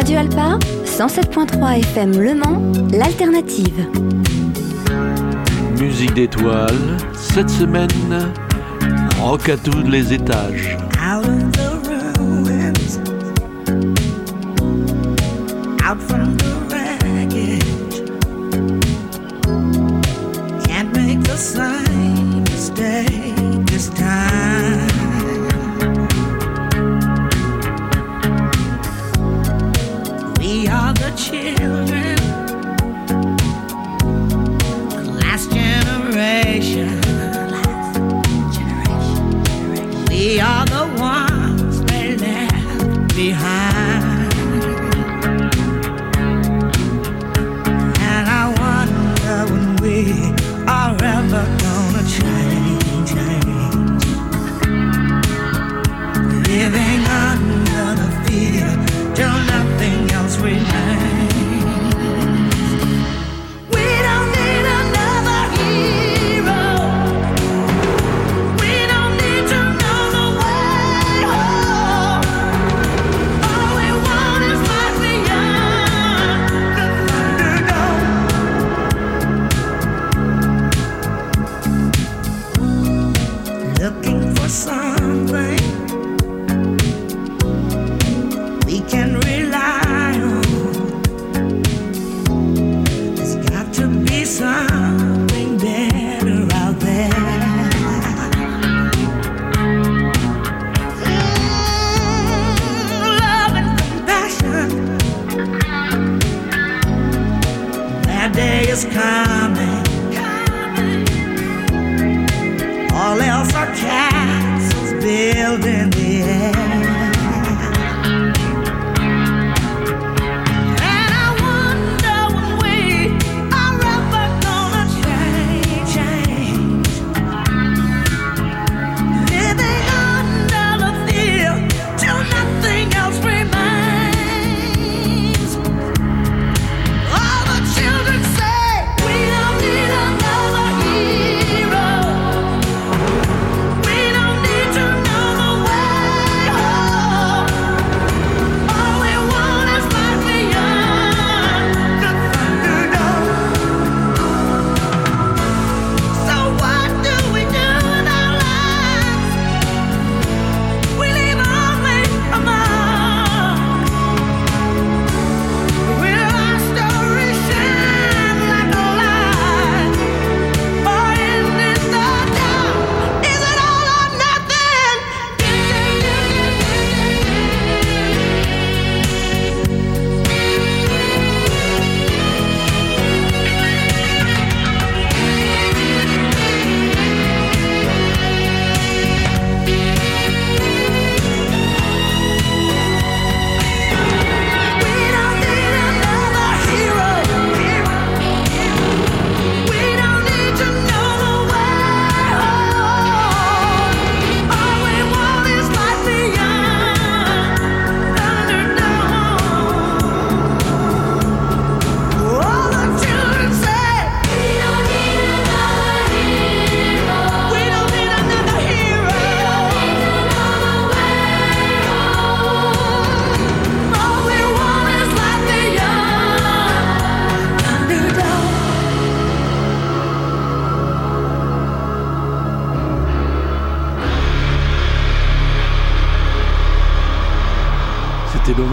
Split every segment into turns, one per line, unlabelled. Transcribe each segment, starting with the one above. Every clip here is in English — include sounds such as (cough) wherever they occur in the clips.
Radio Alpa, 107.3 FM Le Mans, l'alternative.
Musique d'étoiles, cette semaine, rock à tous les étages.
Out of the ruins, out from the wreckage. Can't make the same mistake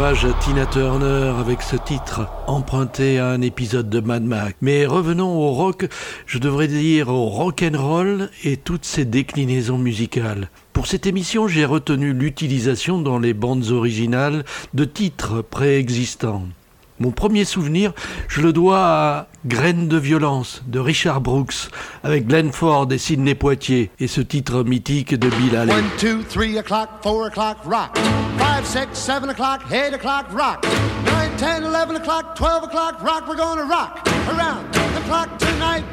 À Tina Turner avec ce titre emprunté à un épisode de Mad Max. Mais revenons au rock, je devrais dire au rock and roll et toutes ses déclinaisons musicales. Pour cette émission, j'ai retenu l'utilisation dans les bandes originales de titres préexistants. Mon premier souvenir, je le dois à Graines de violence de Richard Brooks avec Glenn Ford et Sidney Poitier et ce titre mythique de Bill Haley.
O'clock, o'clock, rock. Five, six, seven o'clock, eight o'clock, rock. Nine, ten, eleven o'clock, twelve o'clock, rock. We're gonna rock around the clock tonight.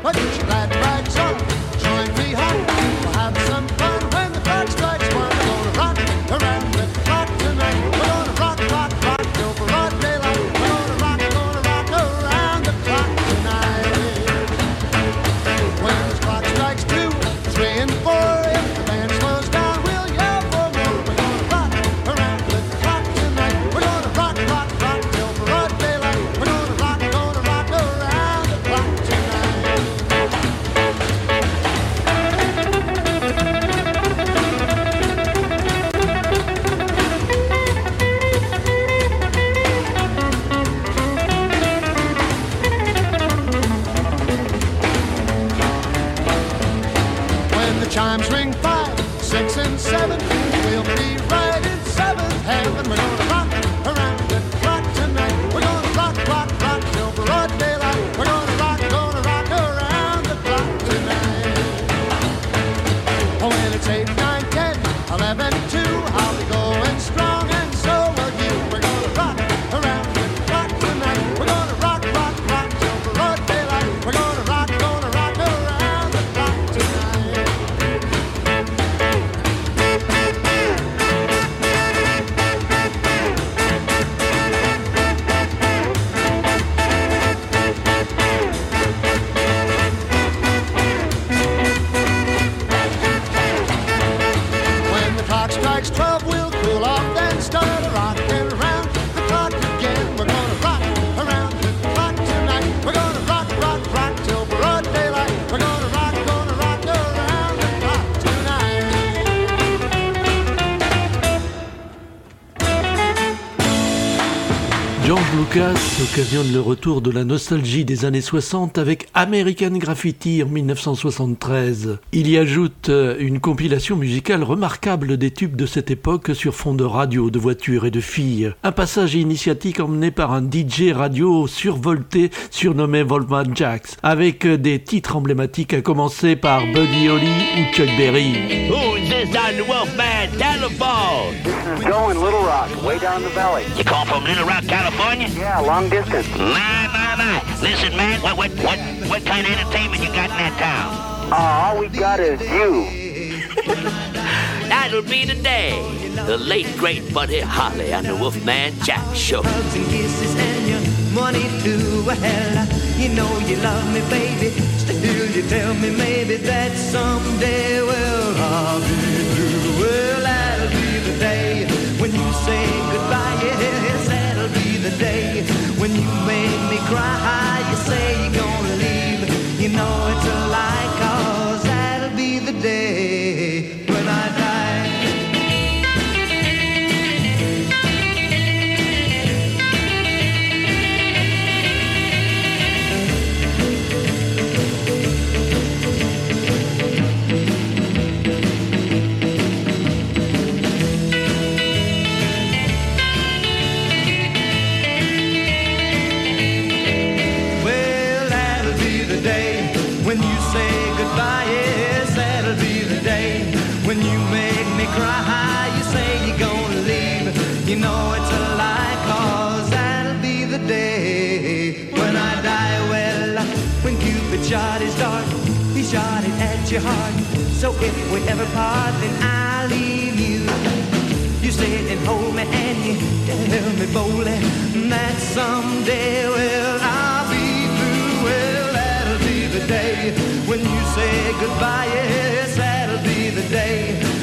Occasionne le retour de la nostalgie des années 60 avec American Graffiti en 1973. Il y ajoute euh, une compilation musicale remarquable des tubes de cette époque sur fond de radio, de voitures et de filles. Un passage initiatique emmené par un DJ radio survolté surnommé Voltman Jacks, avec euh, des titres emblématiques à commencer par Buddy Holly ou Chuck Berry.
Who is this on the Wolfman telephone?
This is Joe in Little Rock, way down the valley.
You call from Little Rock, California?
Yeah, long distance.
My, my, my. Listen, man, what, what, what, what kind of entertainment you got in that town?
Oh, all we got is you. (laughs)
That'll be the day. The late, great Buddy Holly and the Wolfman Jack Show.
hugs and kisses and your money too. Well, you know you love me, baby. Still, you tell me maybe that someday, well, I'll be through. Well, that'll be the day when you say goodbye. Yes, that'll be the day when you made me cry. You say you're gonna leave. You know it's a your heart. So if we ever part, then I'll leave you. You sit and hold me and you tell me boldly that someday, well, I'll be through. Well, that'll be the day when you say goodbye. Yes, that'll be the day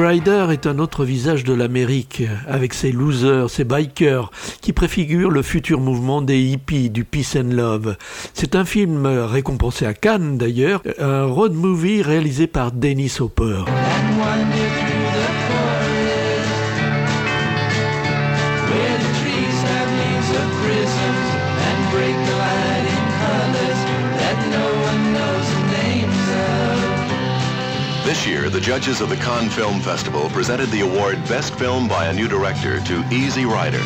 Rider est un autre visage de l'Amérique, avec ses losers, ses bikers, qui préfigurent le futur mouvement des hippies du Peace and Love. C'est un film récompensé à Cannes d'ailleurs, un road movie réalisé par Dennis Hopper.
This year, the judges of the Cannes Film Festival presented the award Best Film by a New Director to Easy Rider.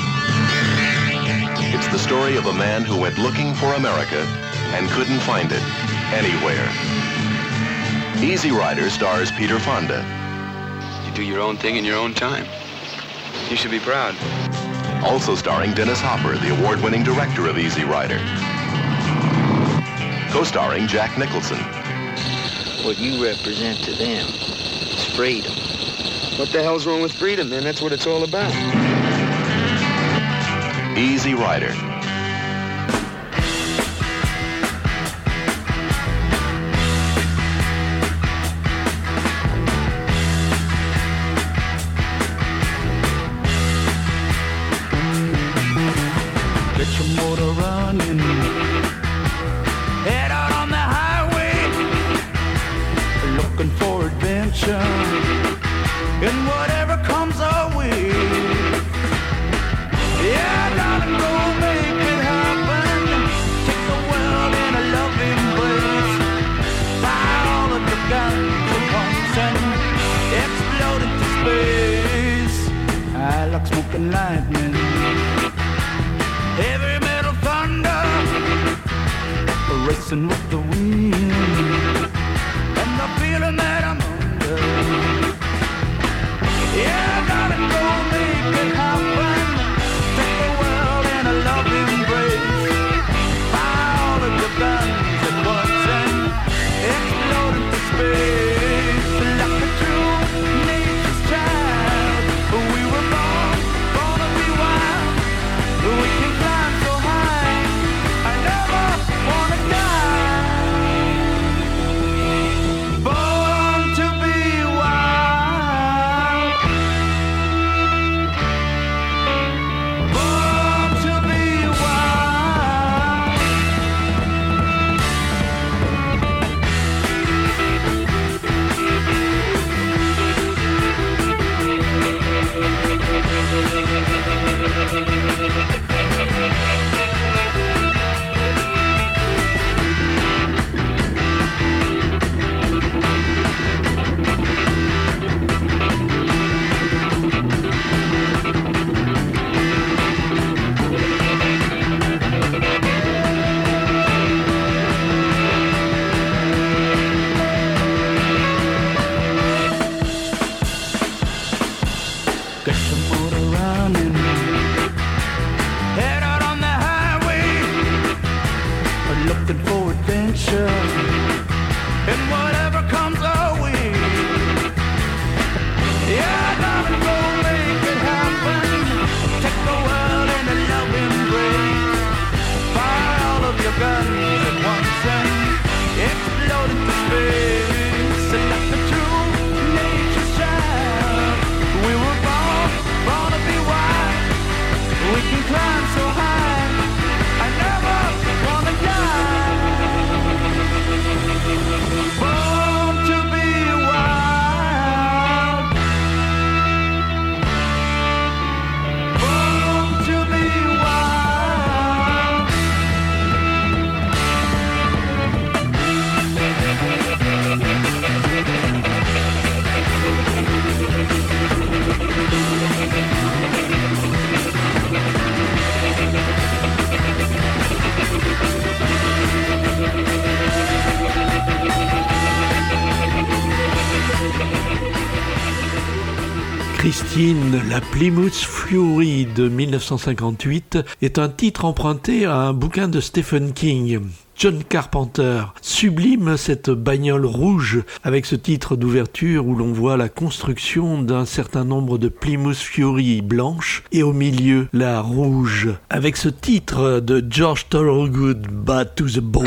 It's the story of a man who went looking for America and couldn't find it anywhere. Easy Rider stars Peter Fonda.
You do your own thing in your own time. You should be proud.
Also starring Dennis Hopper, the award-winning director of Easy Rider. Co-starring Jack Nicholson.
What you represent to them is freedom.
What the hell's wrong with freedom, man? That's what it's all about.
Easy Rider.
La Plymouth Fury de 1958 est un titre emprunté à un bouquin de Stephen King. John Carpenter sublime cette bagnole rouge avec ce titre d'ouverture où l'on voit la construction d'un certain nombre de Plymouth Fury blanches et au milieu la rouge avec ce titre de George Thorogood Bad to the Bone.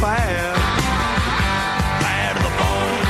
bad, to the bone.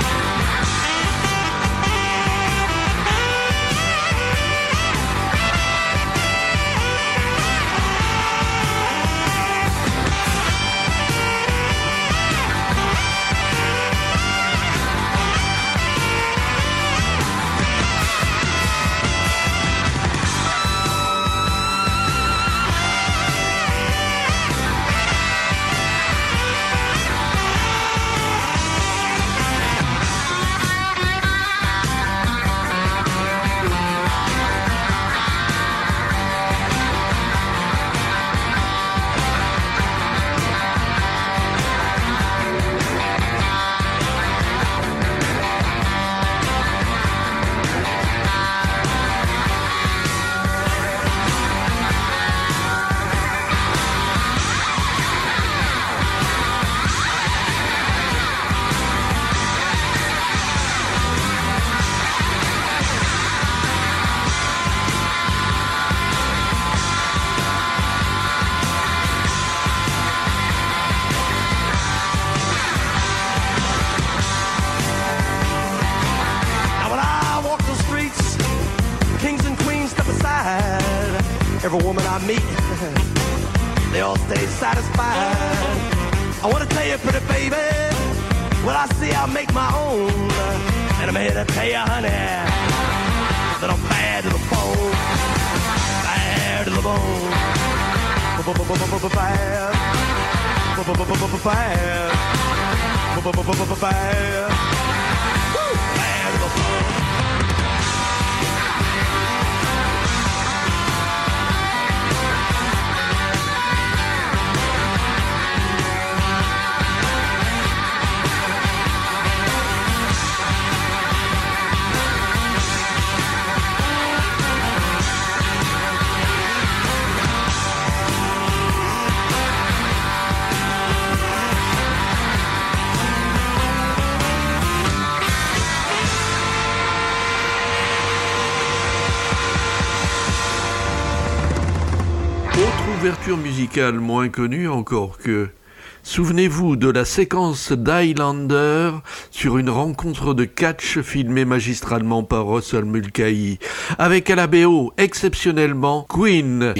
Musicale moins connue encore que Souvenez-vous de la séquence d'Highlander sur une rencontre de catch filmée magistralement par Russell Mulcahy, avec à la BO exceptionnellement Queen.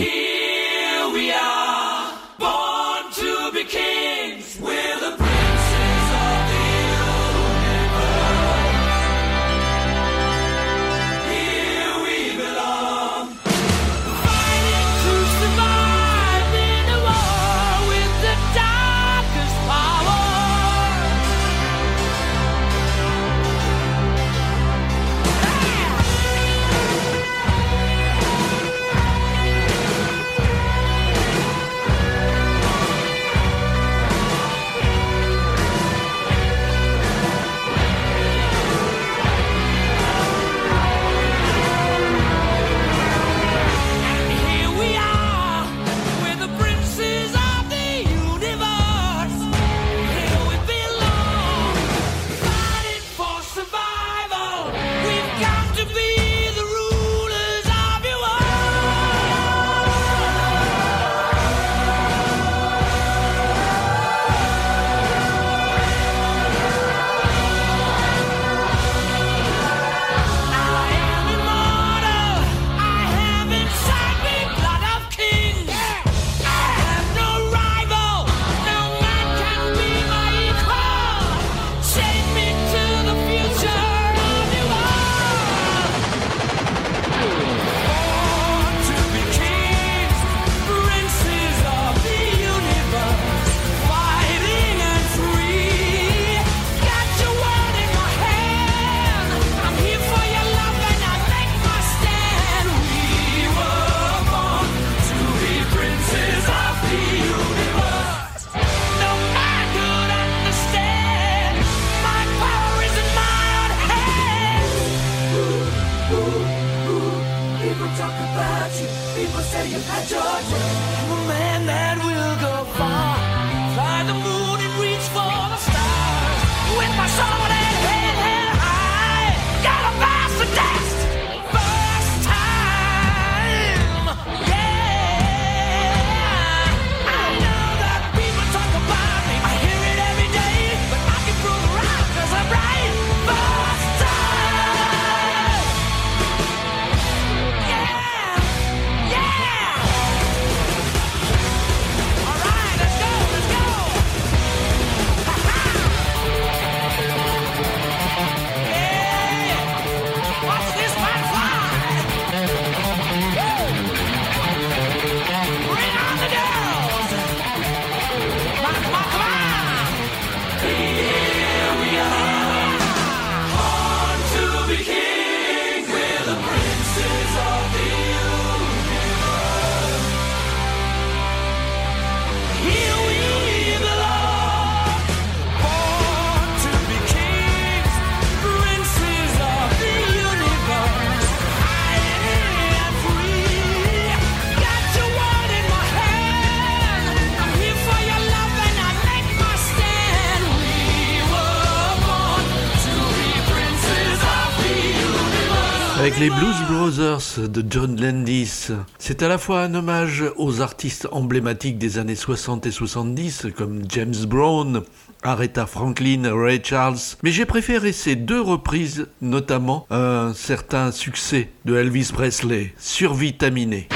les Blues Brothers de John Landis. C'est à la fois un hommage aux artistes emblématiques des années 60 et 70 comme James Brown, Aretha Franklin, Ray Charles, mais j'ai préféré ces deux reprises, notamment un certain succès de Elvis Presley, Survitaminé.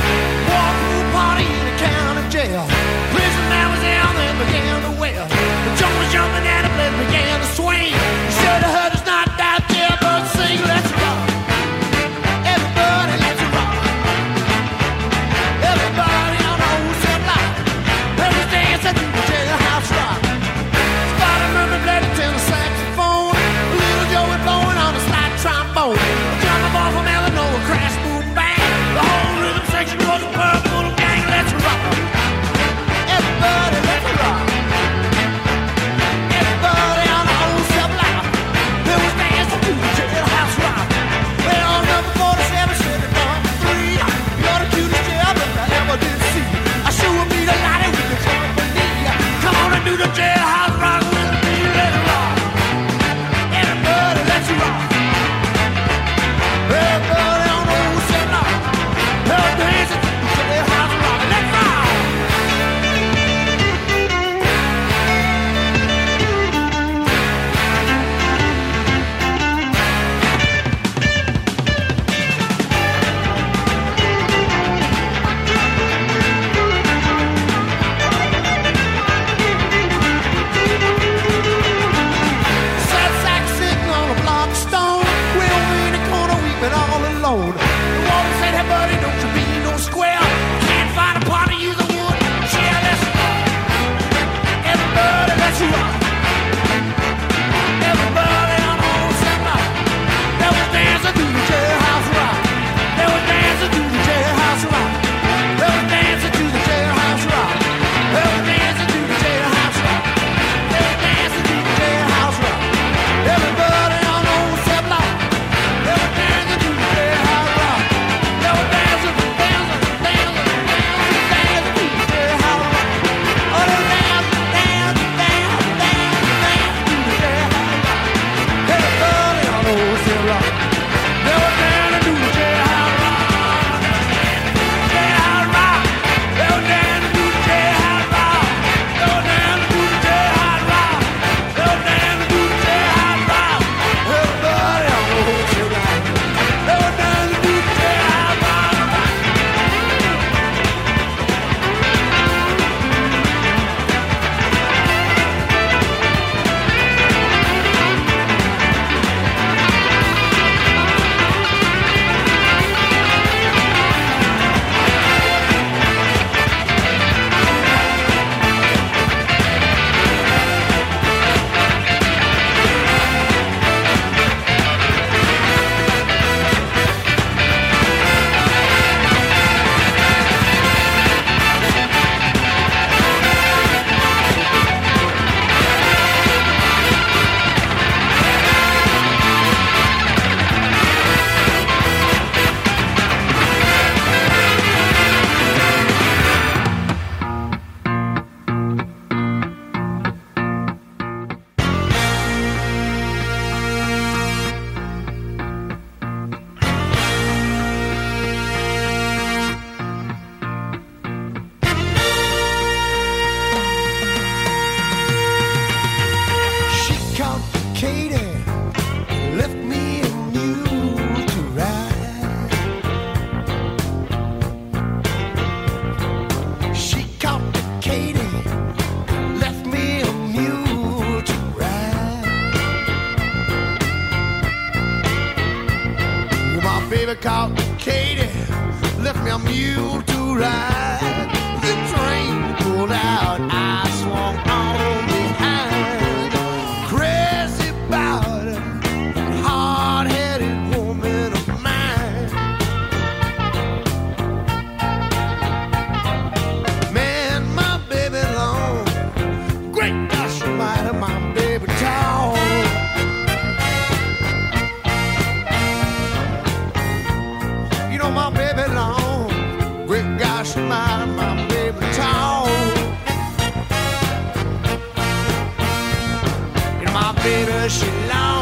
baby, she
lied.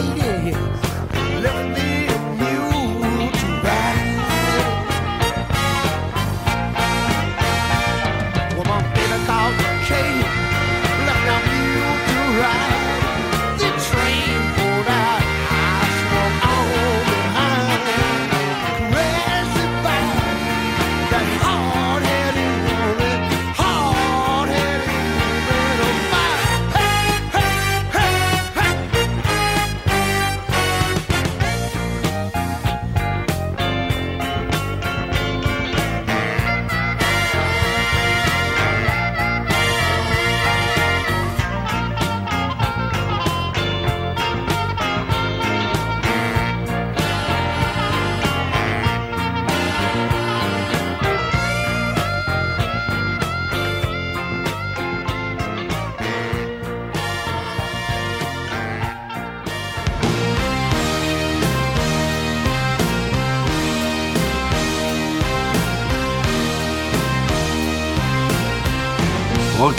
yeah.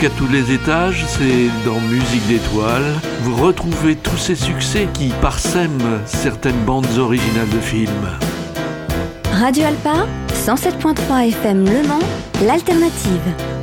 à tous les étages, c'est dans Musique d'étoiles. Vous retrouvez tous ces succès qui parsèment certaines bandes originales de films.
Radio Alpa, 107.3 FM Le Mans, l'alternative.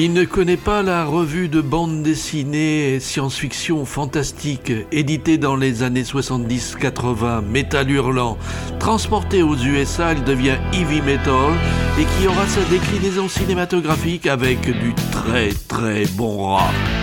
Qui ne connaît pas la revue de bande dessinée science-fiction fantastique éditée dans les années 70-80, Metal Hurlant, transporté aux USA, elle devient Heavy Metal et qui aura sa déclinaison cinématographique avec du très très bon rock.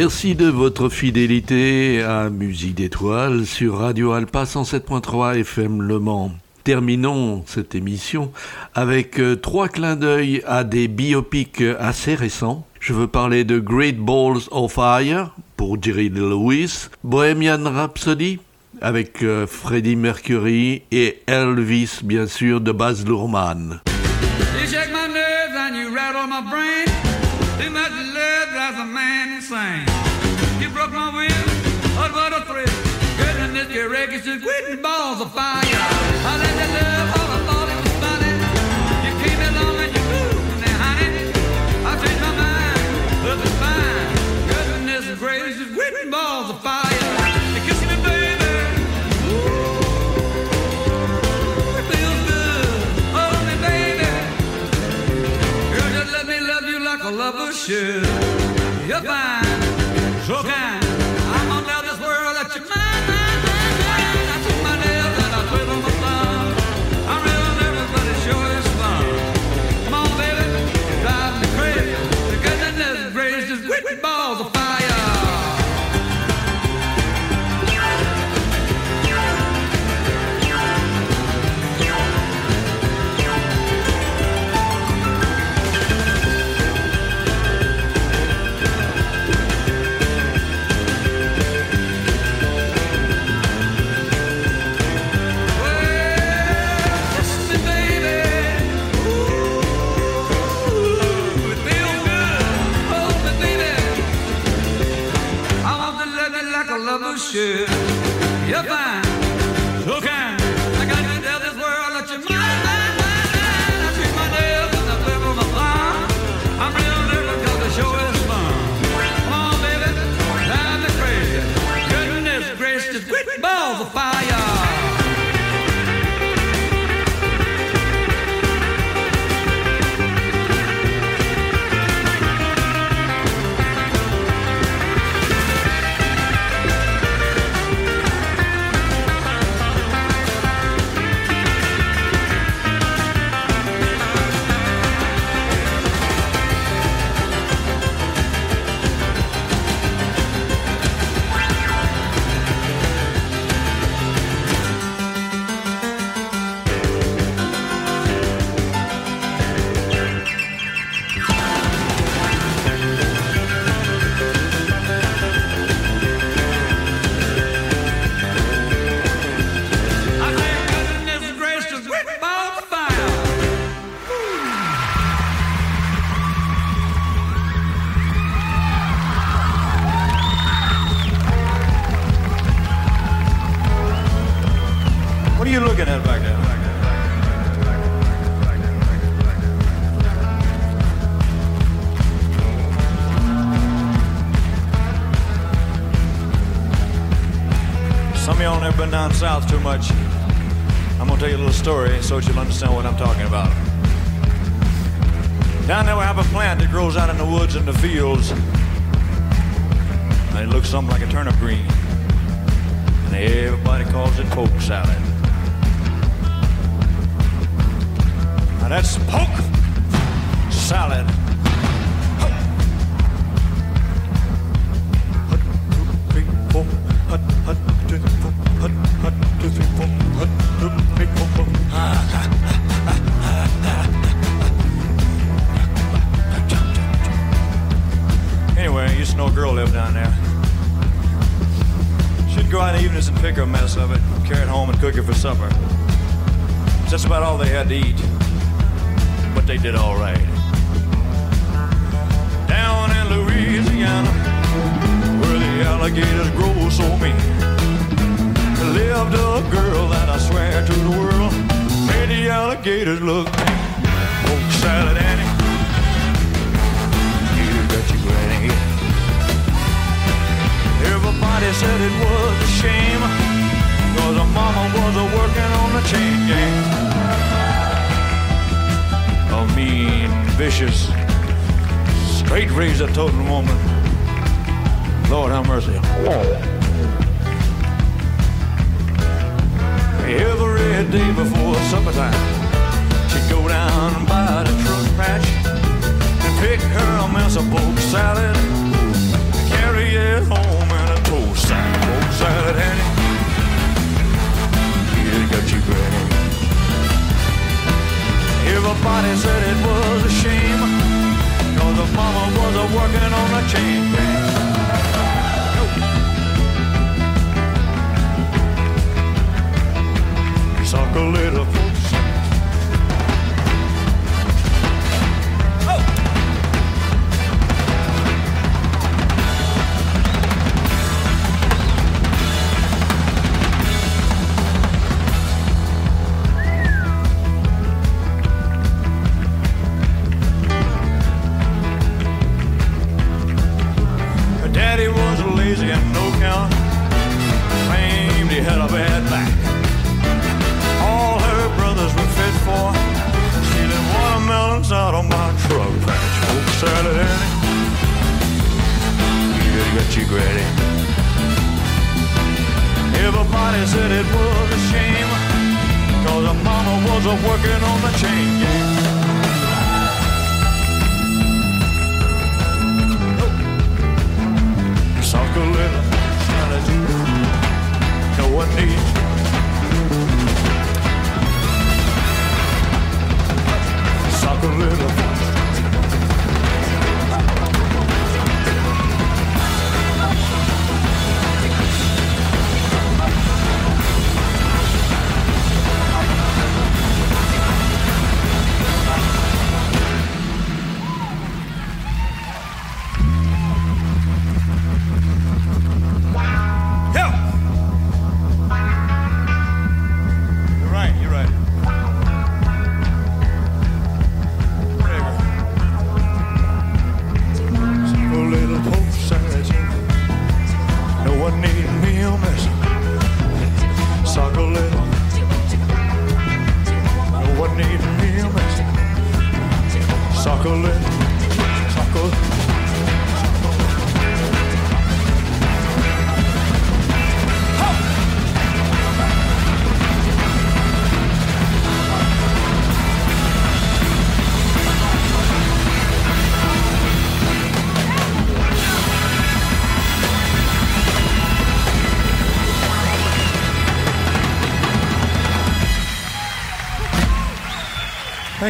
Merci de votre fidélité à Musique d'étoiles sur Radio Alpa 107.3 FM Le Mans. Terminons cette émission avec euh, trois clins d'œil à des biopics assez récents. Je veux parler de Great Balls of Fire pour Jerry Lewis, Bohemian Rhapsody avec euh, Freddie Mercury et Elvis bien sûr de Baz Luhrmann.
You broke my will, oh, what a thrill. Girl, this here record, quitting balls of fire. I let that love, all I thought it was funny. You came along and you moved, me, honey. I changed my mind, but it's fine. Girl, this record, she's quitting balls of fire.
Goodbye. Down south too much. I'm gonna tell you a little story so you'll understand what I'm talking about. Down there we have a plant that grows out in the woods and the fields. And it looks something like a turnip green. And everybody calls it poke salad. Now that's poke salad. That's about all they had to eat. But they did all right. Down in Louisiana, where the alligators grow so mean, lived a girl that I swear to the world made the alligators look mean. Poke salad Annie, you got your granny. Everybody said it was a shame, cause her mama was chain gang. A mean, vicious, straight razor toting woman. Lord have mercy. Every day before supper time, she'd go down by the truck patch and pick her a mess of poke salad, carry it home in a toast sack. Poke salad, Annie. You got your granny. Everybody said it was a shame, cause the mama was a working on a chain gang. Suck a little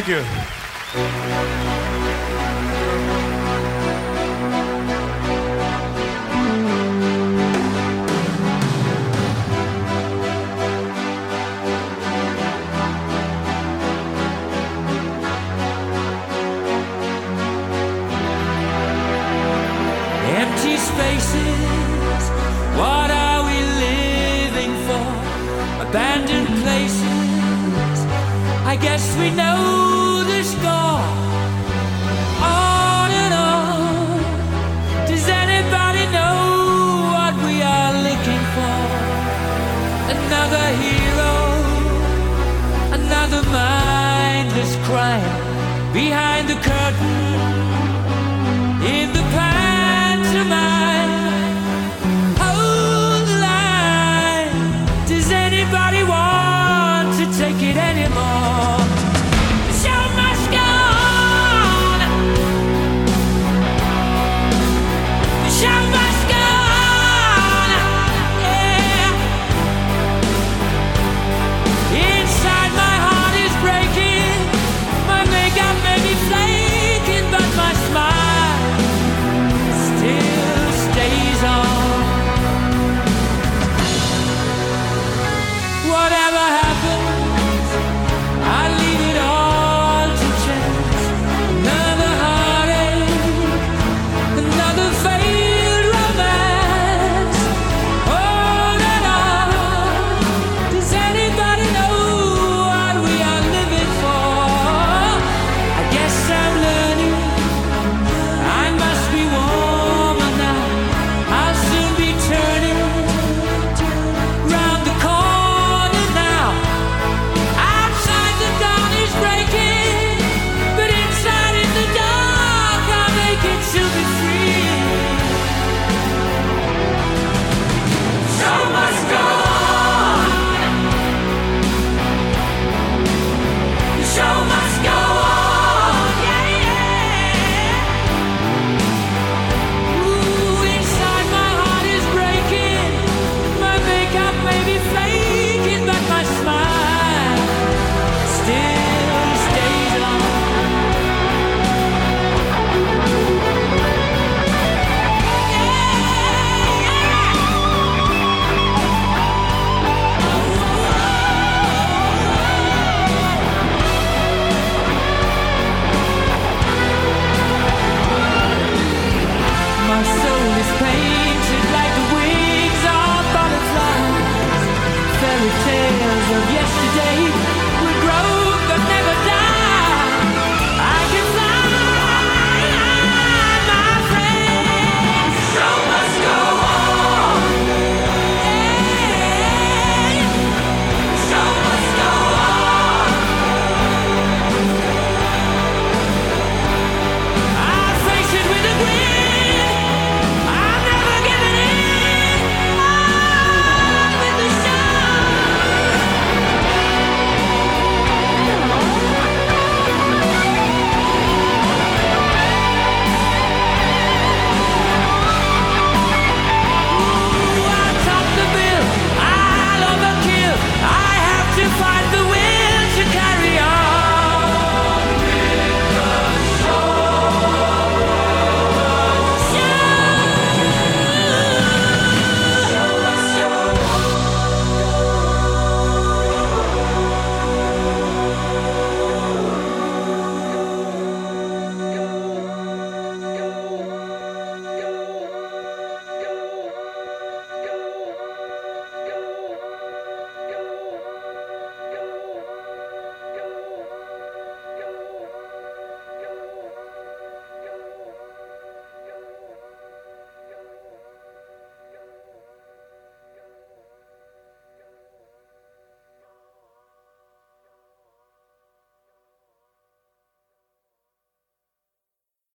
Thank you.